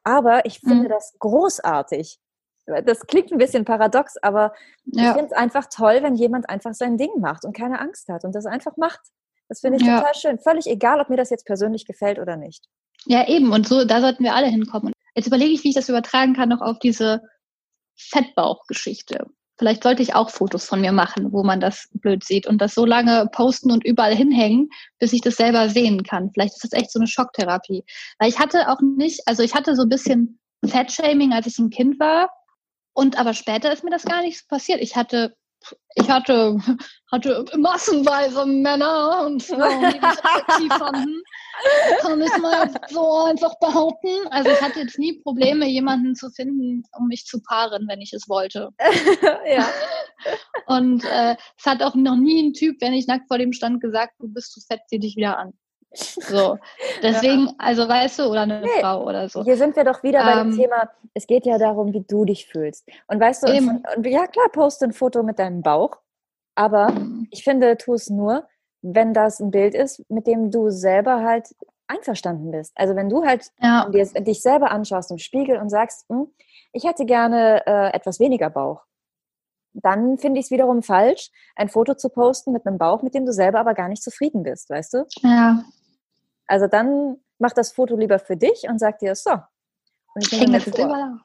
Aber ich finde mhm. das großartig. Das klingt ein bisschen paradox, aber ja. ich finde es einfach toll, wenn jemand einfach sein Ding macht und keine Angst hat und das einfach macht. Das finde ich ja. total schön. Völlig egal, ob mir das jetzt persönlich gefällt oder nicht. Ja, eben. Und so, da sollten wir alle hinkommen. Jetzt überlege ich, wie ich das übertragen kann noch auf diese Fettbauchgeschichte. Vielleicht sollte ich auch Fotos von mir machen, wo man das blöd sieht und das so lange posten und überall hinhängen, bis ich das selber sehen kann. Vielleicht ist das echt so eine Schocktherapie. Weil ich hatte auch nicht, also ich hatte so ein bisschen Fettshaming, als ich ein Kind war. Und aber später ist mir das gar nicht so passiert. Ich hatte ich hatte, hatte massenweise Männer und Frauen, die mich attraktiv fanden. Kann ich mal so einfach behaupten. Also ich hatte jetzt nie Probleme, jemanden zu finden, um mich zu paaren, wenn ich es wollte. ja. Und äh, es hat auch noch nie ein Typ, wenn ich nackt vor dem stand, gesagt, du bist zu fett, zieh dich wieder an. So, deswegen, ja. also weißt du, oder eine nee, Frau oder so. Hier sind wir doch wieder ähm, bei dem ähm, Thema, es geht ja darum, wie du dich fühlst. Und weißt du, und, und, ja klar, poste ein Foto mit deinem Bauch, aber mhm. ich finde, tu es nur, wenn das ein Bild ist, mit dem du selber halt einverstanden bist. Also wenn du halt ja. dir, dich selber anschaust im Spiegel und sagst, hm, ich hätte gerne äh, etwas weniger Bauch, dann finde ich es wiederum falsch, ein Foto zu posten mit einem Bauch, mit dem du selber aber gar nicht zufrieden bist, weißt du? Ja. Also dann mach das Foto lieber für dich und sag dir, so. Und ich hänge das immer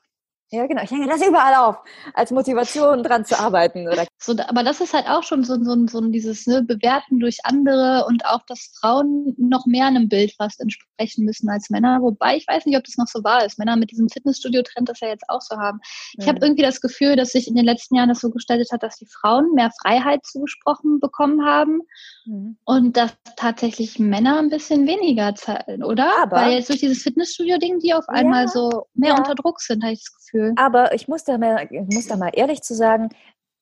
ja, genau. Ich hänge das überall auf, als Motivation dran zu arbeiten. Oder? So, aber das ist halt auch schon so, so, so dieses ne, Bewerten durch andere und auch, dass Frauen noch mehr einem Bild fast entsprechen müssen als Männer. Wobei ich weiß nicht, ob das noch so wahr ist. Männer mit diesem Fitnessstudio-Trend das ja jetzt auch so haben. Ich mhm. habe irgendwie das Gefühl, dass sich in den letzten Jahren das so gestaltet hat, dass die Frauen mehr Freiheit zugesprochen bekommen haben. Und dass tatsächlich Männer ein bisschen weniger zahlen, oder? Aber Weil jetzt durch dieses Fitnessstudio-Ding, die auf einmal ja, so mehr ja. unter Druck sind, habe ich das Gefühl. Aber ich muss da, mal, ich muss da mal ehrlich zu sagen,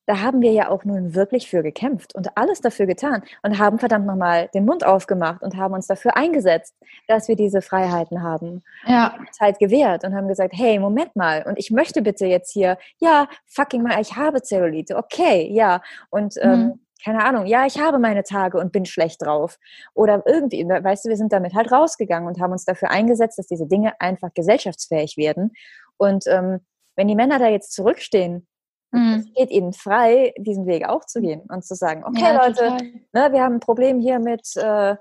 da haben wir ja auch nun wirklich für gekämpft und alles dafür getan und haben verdammt nochmal den Mund aufgemacht und haben uns dafür eingesetzt, dass wir diese Freiheiten haben. Ja. Zeit gewährt und haben gesagt, hey, Moment mal, und ich möchte bitte jetzt hier, ja, fucking mal, ich habe Zellulite, okay, ja. Und ähm, mhm. ähm, keine Ahnung, ja, ich habe meine Tage und bin schlecht drauf. Oder irgendwie, weißt du, wir sind damit halt rausgegangen und haben uns dafür eingesetzt, dass diese Dinge einfach gesellschaftsfähig werden. Und ähm, wenn die Männer da jetzt zurückstehen, mhm. es geht ihnen frei, diesen Weg auch zu gehen und zu sagen, okay ja, Leute, ne, wir haben ein Problem hier mit äh,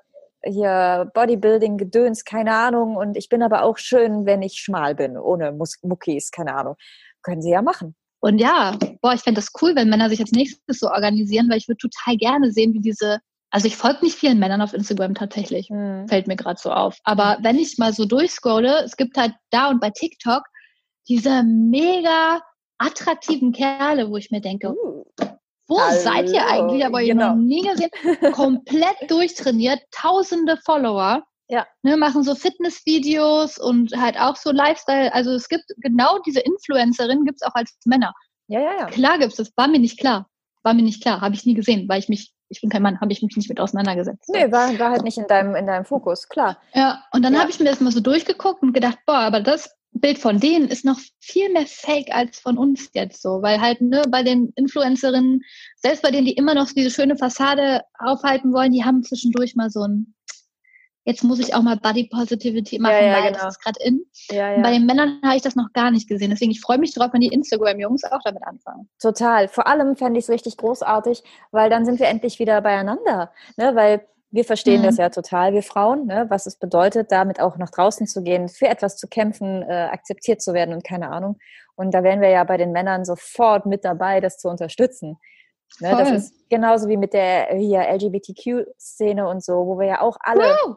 hier Bodybuilding, Gedöns, keine Ahnung, und ich bin aber auch schön, wenn ich schmal bin, ohne Mus Muckis, keine Ahnung. Können sie ja machen. Und ja, boah, ich fände das cool, wenn Männer sich als nächstes so organisieren, weil ich würde total gerne sehen, wie diese, also ich folge nicht vielen Männern auf Instagram tatsächlich, mhm. fällt mir gerade so auf. Aber wenn ich mal so durchscrolle, es gibt halt da und bei TikTok diese mega attraktiven Kerle, wo ich mir denke, uh, wo Hallo. seid ihr eigentlich? Aber ihr genau. noch nie gesehen. Komplett durchtrainiert, tausende Follower. Ja. Ne, machen so Fitnessvideos und halt auch so Lifestyle. Also es gibt genau diese Influencerin gibt es auch als Männer. Ja, ja, ja. Klar gibt's das. War mir nicht klar. War mir nicht klar. Habe ich nie gesehen, weil ich mich, ich bin kein Mann, habe ich mich nicht mit auseinandergesetzt. Nee, war, war halt nicht in deinem, in deinem Fokus, klar. Ja, und dann ja. habe ich mir das mal so durchgeguckt und gedacht, boah, aber das Bild von denen ist noch viel mehr fake als von uns jetzt so, weil halt ne, bei den Influencerinnen, selbst bei denen, die immer noch diese schöne Fassade aufhalten wollen, die haben zwischendurch mal so ein, jetzt muss ich auch mal Body Positivity machen, ja, ja, weil genau. das ist gerade in. Ja, bei den Männern habe ich das noch gar nicht gesehen, deswegen ich freue mich darauf, wenn die Instagram-Jungs auch damit anfangen. Total, vor allem fände ich es richtig großartig, weil dann sind wir endlich wieder beieinander, ne? weil Wir verstehen Mhm. das ja total, wir Frauen, ne, was es bedeutet, damit auch nach draußen zu gehen, für etwas zu kämpfen, äh, akzeptiert zu werden und keine Ahnung. Und da wären wir ja bei den Männern sofort mit dabei, das zu unterstützen. Ne, das ist genauso wie mit der hier LGBTQ-Szene und so, wo wir ja auch alle Woo!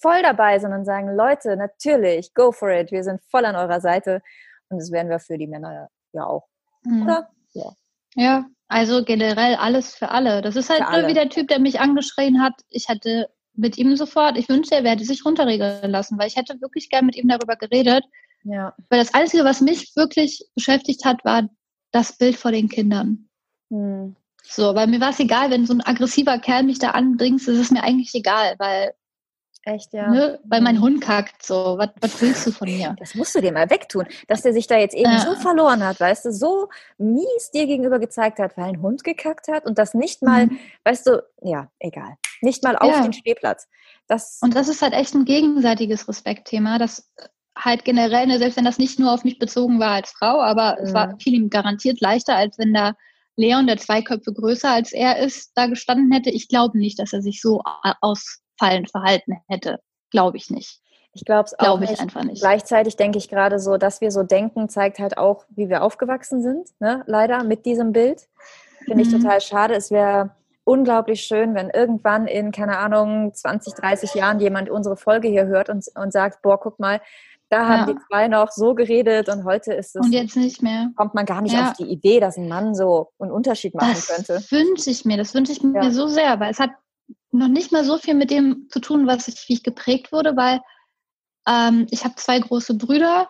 Voll dabei sind und sagen, Leute, natürlich, go for it, wir sind voll an eurer Seite. Und das wären wir für die Männer ja auch, Mhm. oder? Ja, also generell alles für alle. Das ist halt Für alle. wie der Typ, der mich angeschrien hat. Ich hätte mit ihm sofort, ich wünschte, er hätte sich runterregeln lassen, weil ich hätte wirklich gern mit ihm darüber geredet. Ja. Weil das Einzige, was mich wirklich beschäftigt hat, war das Bild vor den Kindern. Hm. So, weil mir war es egal, wenn so ein aggressiver Kerl mich da andringst, ist es mir eigentlich egal, weil, Echt, ja. ne, weil mein Mhm. Hund kackt, so, was, was willst du von mir? Das musst du dir mal wegtun, dass der sich da jetzt eben Ja. so verloren hat, weißt du, so mies dir gegenüber gezeigt hat, weil ein Hund gekackt hat und das nicht mal, Mhm. weißt du, ja, egal, nicht mal auf Ja. den Spielplatz. Das, Und das ist halt echt ein gegenseitiges Respektthema, das halt generell, ne, selbst wenn das nicht nur auf mich bezogen war als Frau, aber es war Mhm. viel ihm garantiert leichter, als wenn da Leon, der zwei Köpfe größer als er ist, da gestanden hätte. Ich glaube nicht, dass er sich so a- ausfallend verhalten hätte. Glaube ich nicht. ich glaube es auch Glaube ich nicht. einfach nicht. Gleichzeitig denke ich gerade so, dass wir so denken, zeigt halt auch, wie wir aufgewachsen sind, ne? leider mit diesem Bild. Finde ich Mhm. total schade. Es wäre unglaublich schön, wenn irgendwann in, keine Ahnung, 20, 30 Jahren jemand unsere Folge hier hört und, und sagt, boah, guck mal, da haben Ja. die zwei noch so geredet und heute ist es Und jetzt nicht mehr. kommt man gar nicht Ja. auf die Idee, dass ein Mann so einen Unterschied machen Das könnte. wünsche ich mir. Das wünsche ich mir Ja. so sehr, weil es hat noch nicht mal so viel mit dem zu tun, was ich, wie ich geprägt wurde, weil ähm, ich habe zwei große Brüder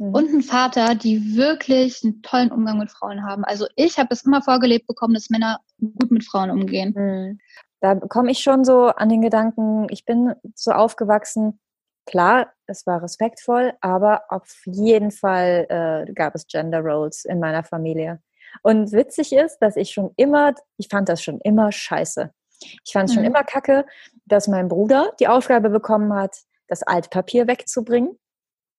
Mhm. und einen Vater, die wirklich einen tollen Umgang mit Frauen haben. Also ich habe es immer vorgelebt bekommen, dass Männer gut mit Frauen umgehen. Mhm. Da komme ich schon so an den Gedanken, ich bin so aufgewachsen, klar, es war respektvoll, aber auf jeden Fall äh, gab es Gender Roles in meiner Familie. Und witzig ist, dass ich schon immer, ich fand das schon immer scheiße. Ich fand es schon Mhm. immer kacke, dass mein Bruder die Aufgabe bekommen hat, das Altpapier wegzubringen.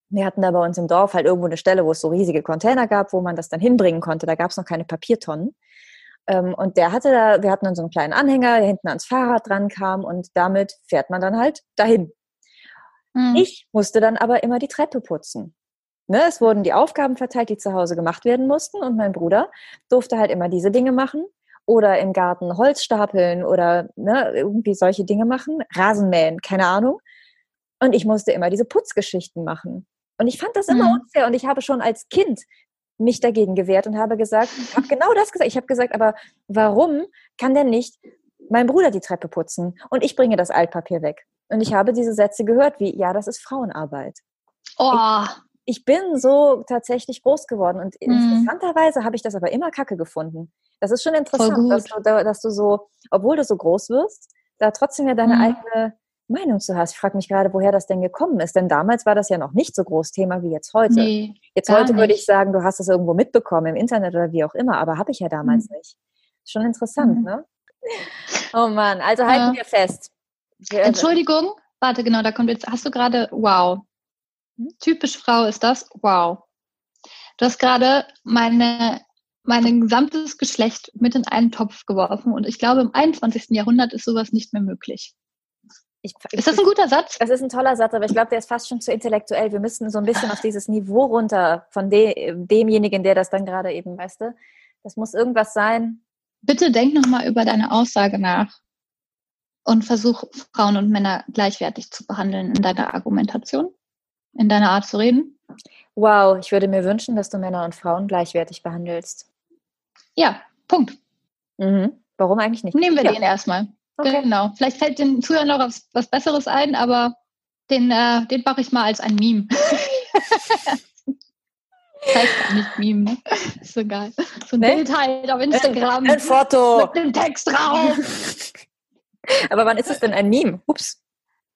Wir hatten da bei uns im Dorf halt irgendwo eine Stelle, wo es so riesige Container gab, wo man das dann hinbringen konnte. Da gab es noch keine Papiertonnen. Ähm, und der hatte da, wir hatten dann so einen kleinen Anhänger, der hinten ans Fahrrad dran kam und damit fährt man dann halt dahin. Mhm. Ich musste dann aber immer die Treppe putzen. Ne, es wurden die Aufgaben verteilt, die zu Hause gemacht werden mussten und mein Bruder durfte halt immer diese Dinge machen oder im Garten Holz stapeln oder ne, irgendwie solche Dinge machen, Rasenmähen, keine Ahnung. Und ich musste immer diese Putzgeschichten machen. Und ich fand das immer Mhm. unfair und ich habe schon als Kind mich dagegen gewehrt und habe gesagt, habe genau das gesagt. Ich habe gesagt, aber warum kann denn nicht mein Bruder die Treppe putzen und ich bringe das Altpapier weg? Und ich habe diese Sätze gehört wie, ja, das ist Frauenarbeit. Oh, Ich bin so tatsächlich groß geworden und Mhm. interessanterweise habe ich das aber immer kacke gefunden. Das ist schon interessant, dass du, da- dass du so, obwohl du so groß wirst, da trotzdem ja deine Mhm. eigene Meinung zu hast. Ich frage mich gerade, woher das denn gekommen ist, denn damals war das ja noch nicht so groß Thema wie jetzt heute. nee. Jetzt heute würde nicht. ich sagen, du hast es irgendwo mitbekommen im Internet oder wie auch immer, aber habe ich ja damals nicht. Schon interessant, Mhm. ne? Oh Mann, also halten Ja. wir fest. Wir- Entschuldigung, warte, genau, da kommt jetzt, hast du gerade, wow. Hm? Typisch Frau ist das, wow. Du hast gerade meine, mein gesamtes Geschlecht mit in einen Topf geworfen und ich glaube, im 21. Jahrhundert ist sowas nicht mehr möglich. Ich, Ist das ein guter Satz? Das ist ein toller Satz, aber ich glaube, der ist fast schon zu intellektuell. Wir müssen so ein bisschen auf dieses Niveau runter von de demjenigen, der das dann gerade eben, weißt du? Das muss irgendwas sein. Bitte denk nochmal über deine Aussage nach und versuch Frauen und Männer gleichwertig zu behandeln in deiner Argumentation, in deiner Art zu reden. Wow, ich würde mir wünschen, dass du Männer und Frauen gleichwertig behandelst. Ja, Punkt. Mhm. Warum eigentlich nicht? Nehmen wir ja. den erstmal. Okay. Genau. Vielleicht fällt den Zuhörern noch was, was Besseres ein, aber den, äh, den mache ich mal als ein Meme. das heißt gar nicht Meme, ne? Ist so geil. So ein Nee? Bild halt auf Instagram Ein Foto. mit dem Text drauf. aber wann ist es denn ein Meme? Ups.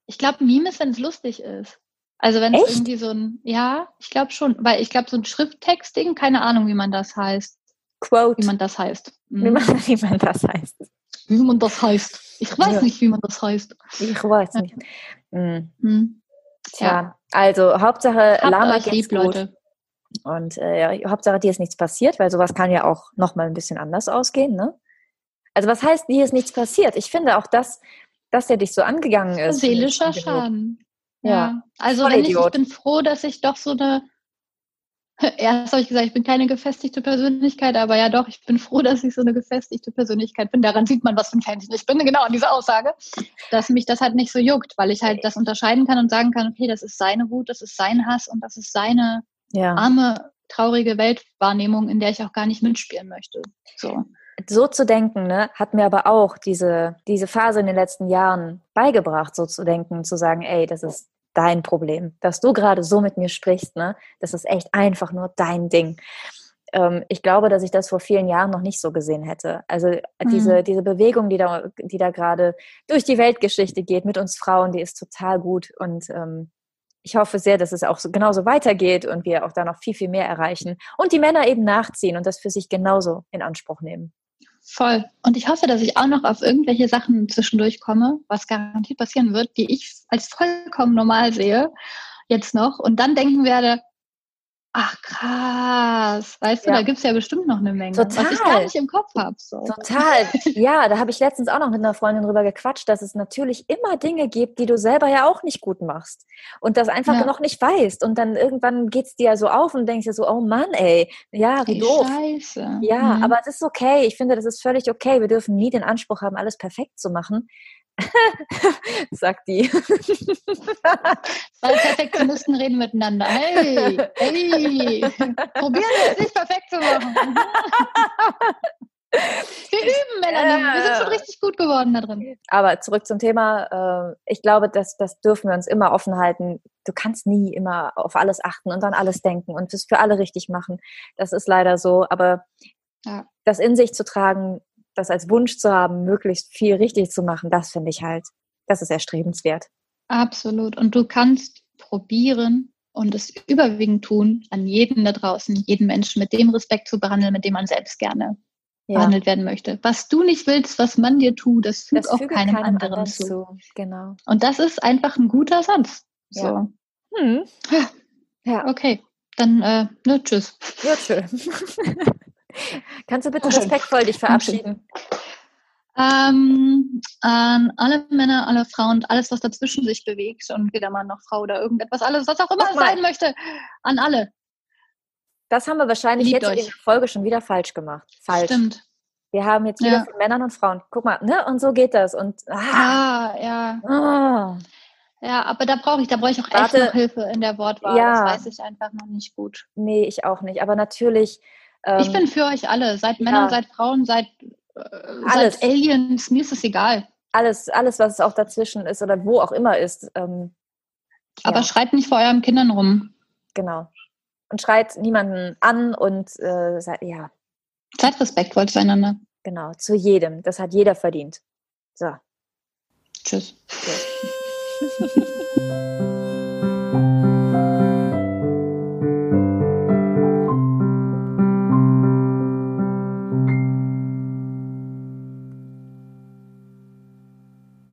Ich glaube, Meme ist, wenn es lustig ist. Also wenn es irgendwie so ein, ja, ich glaube schon, weil ich glaube, so ein Schrifttextding, keine Ahnung, wie man das heißt. Quote. Wie man das heißt. Wie Mhm. man, wie man das heißt. Wie man das heißt. Ich weiß Ja. nicht, wie man das heißt. Ich weiß nicht. Mhm. Hm. Tja, also Hauptsache Habt Lama geht's lieb, gut. Leute. Und äh, ja, Hauptsache dir ist nichts passiert, weil sowas kann ja auch nochmal ein bisschen anders ausgehen. Ne? Also was heißt, dir ist nichts passiert? Ich finde auch das, dass der dich so angegangen ist. Seelischer Schaden. Ja. Ja. Also Voll wenn ich, ich bin froh, dass ich doch so eine Erst habe ich gesagt, ich bin keine gefestigte Persönlichkeit, aber ja doch, ich bin froh, dass ich so eine gefestigte Persönlichkeit bin. Daran sieht man, was für ein Fan ich bin, genau an dieser Aussage, dass mich das halt nicht so juckt, weil ich halt das unterscheiden kann und sagen kann, okay, das ist seine Wut, das ist sein Hass und das ist seine Ja. arme, traurige Weltwahrnehmung, in der ich auch gar nicht mitspielen möchte. So. so zu denken, ne, hat mir aber auch diese, diese Phase in den letzten Jahren beigebracht, so zu denken, zu sagen, ey, das ist dein Problem, dass du gerade so mit mir sprichst, ne, das ist echt einfach nur dein Ding. Ähm, ich glaube, dass ich das vor vielen Jahren noch nicht so gesehen hätte. Also äh, diese, Mhm. diese Bewegung, die da, die da gerade durch die Weltgeschichte geht mit uns Frauen, die ist total gut und ähm, ich hoffe sehr, dass es auch so, genauso weitergeht und wir auch da noch viel, viel mehr erreichen und die Männer eben nachziehen und das für sich genauso in Anspruch nehmen. Voll. Und ich hoffe, dass ich auch noch auf irgendwelche Sachen zwischendurch komme, was garantiert passieren wird, die ich als vollkommen normal sehe, jetzt noch, und dann denken werde, ach krass, weißt du, Ja. da gibt's ja bestimmt noch eine Menge, was ich Total. gar nicht im Kopf habe. So. Total. Ja, da habe ich letztens auch noch mit einer Freundin drüber gequatscht, dass es natürlich immer Dinge gibt, die du selber ja auch nicht gut machst und das einfach Ja. noch nicht weißt. Und dann irgendwann geht's dir ja so auf und denkst dir so, oh Mann, ey, ja, wie Ey, doof. Scheiße. Ja, Mhm. aber es ist okay. Ich finde, das ist völlig okay. Wir dürfen nie den Anspruch haben, alles perfekt zu machen. Sagt die. Zwei Perfektionisten reden miteinander. Hey, hey, probieren es nicht perfekt zu machen. Wir üben, Melanie. Wir sind schon richtig gut geworden da drin. Aber zurück zum Thema. äh, Ich glaube, das, das dürfen wir uns immer offen halten. Du kannst nie immer auf alles achten und an alles denken und es für alle richtig machen. Das ist leider so. Aber Ja. das in sich zu tragen, das als Wunsch zu haben, möglichst viel richtig zu machen, das finde ich halt, das ist erstrebenswert. Absolut. Und du kannst probieren und es überwiegend tun, an jeden da draußen, jeden Menschen mit dem Respekt zu behandeln, mit dem man selbst gerne Ja, behandelt werden möchte. Was du nicht willst, was man dir tut, das fügt das auch füge keinem, anderen zu. zu. Genau. Und das ist einfach ein guter Satz. So, Ja. Hm. Ja, okay. Dann, äh, ne, tschüss. ja, schön. Kannst du bitte respektvoll dich verabschieden? Ähm, an alle Männer, alle Frauen und alles, was dazwischen sich bewegt und weder Mann noch Frau oder irgendetwas, alles, was auch immer es sein möchte, an alle. Das haben wir wahrscheinlich Liebt jetzt in euch. der Folge schon wieder falsch gemacht. Falsch. Stimmt. Wir haben jetzt wieder Ja. von Männern und Frauen. Guck mal, ne? Und so geht das. Und ah, Ah, ja. ah. Ja, aber da brauche ich, da brauche ich auch echt Warte. noch Hilfe in der Wortwahl. Ja. Das weiß ich einfach noch nicht gut. nee, ich auch nicht. Aber natürlich. Ähm, ich bin für euch alle. Seid ja. Männer, seid Frauen, seid, äh, Alles. seid Aliens. Mir ist es egal. alles, alles, was auch dazwischen ist oder wo auch immer ist. Ähm, Aber ja, schreit nicht vor euren Kindern rum. genau. Und schreit niemanden an und äh, sei- ja, Seid respektvoll zueinander. genau, zu jedem. Das hat jeder verdient. So. Tschüss. so.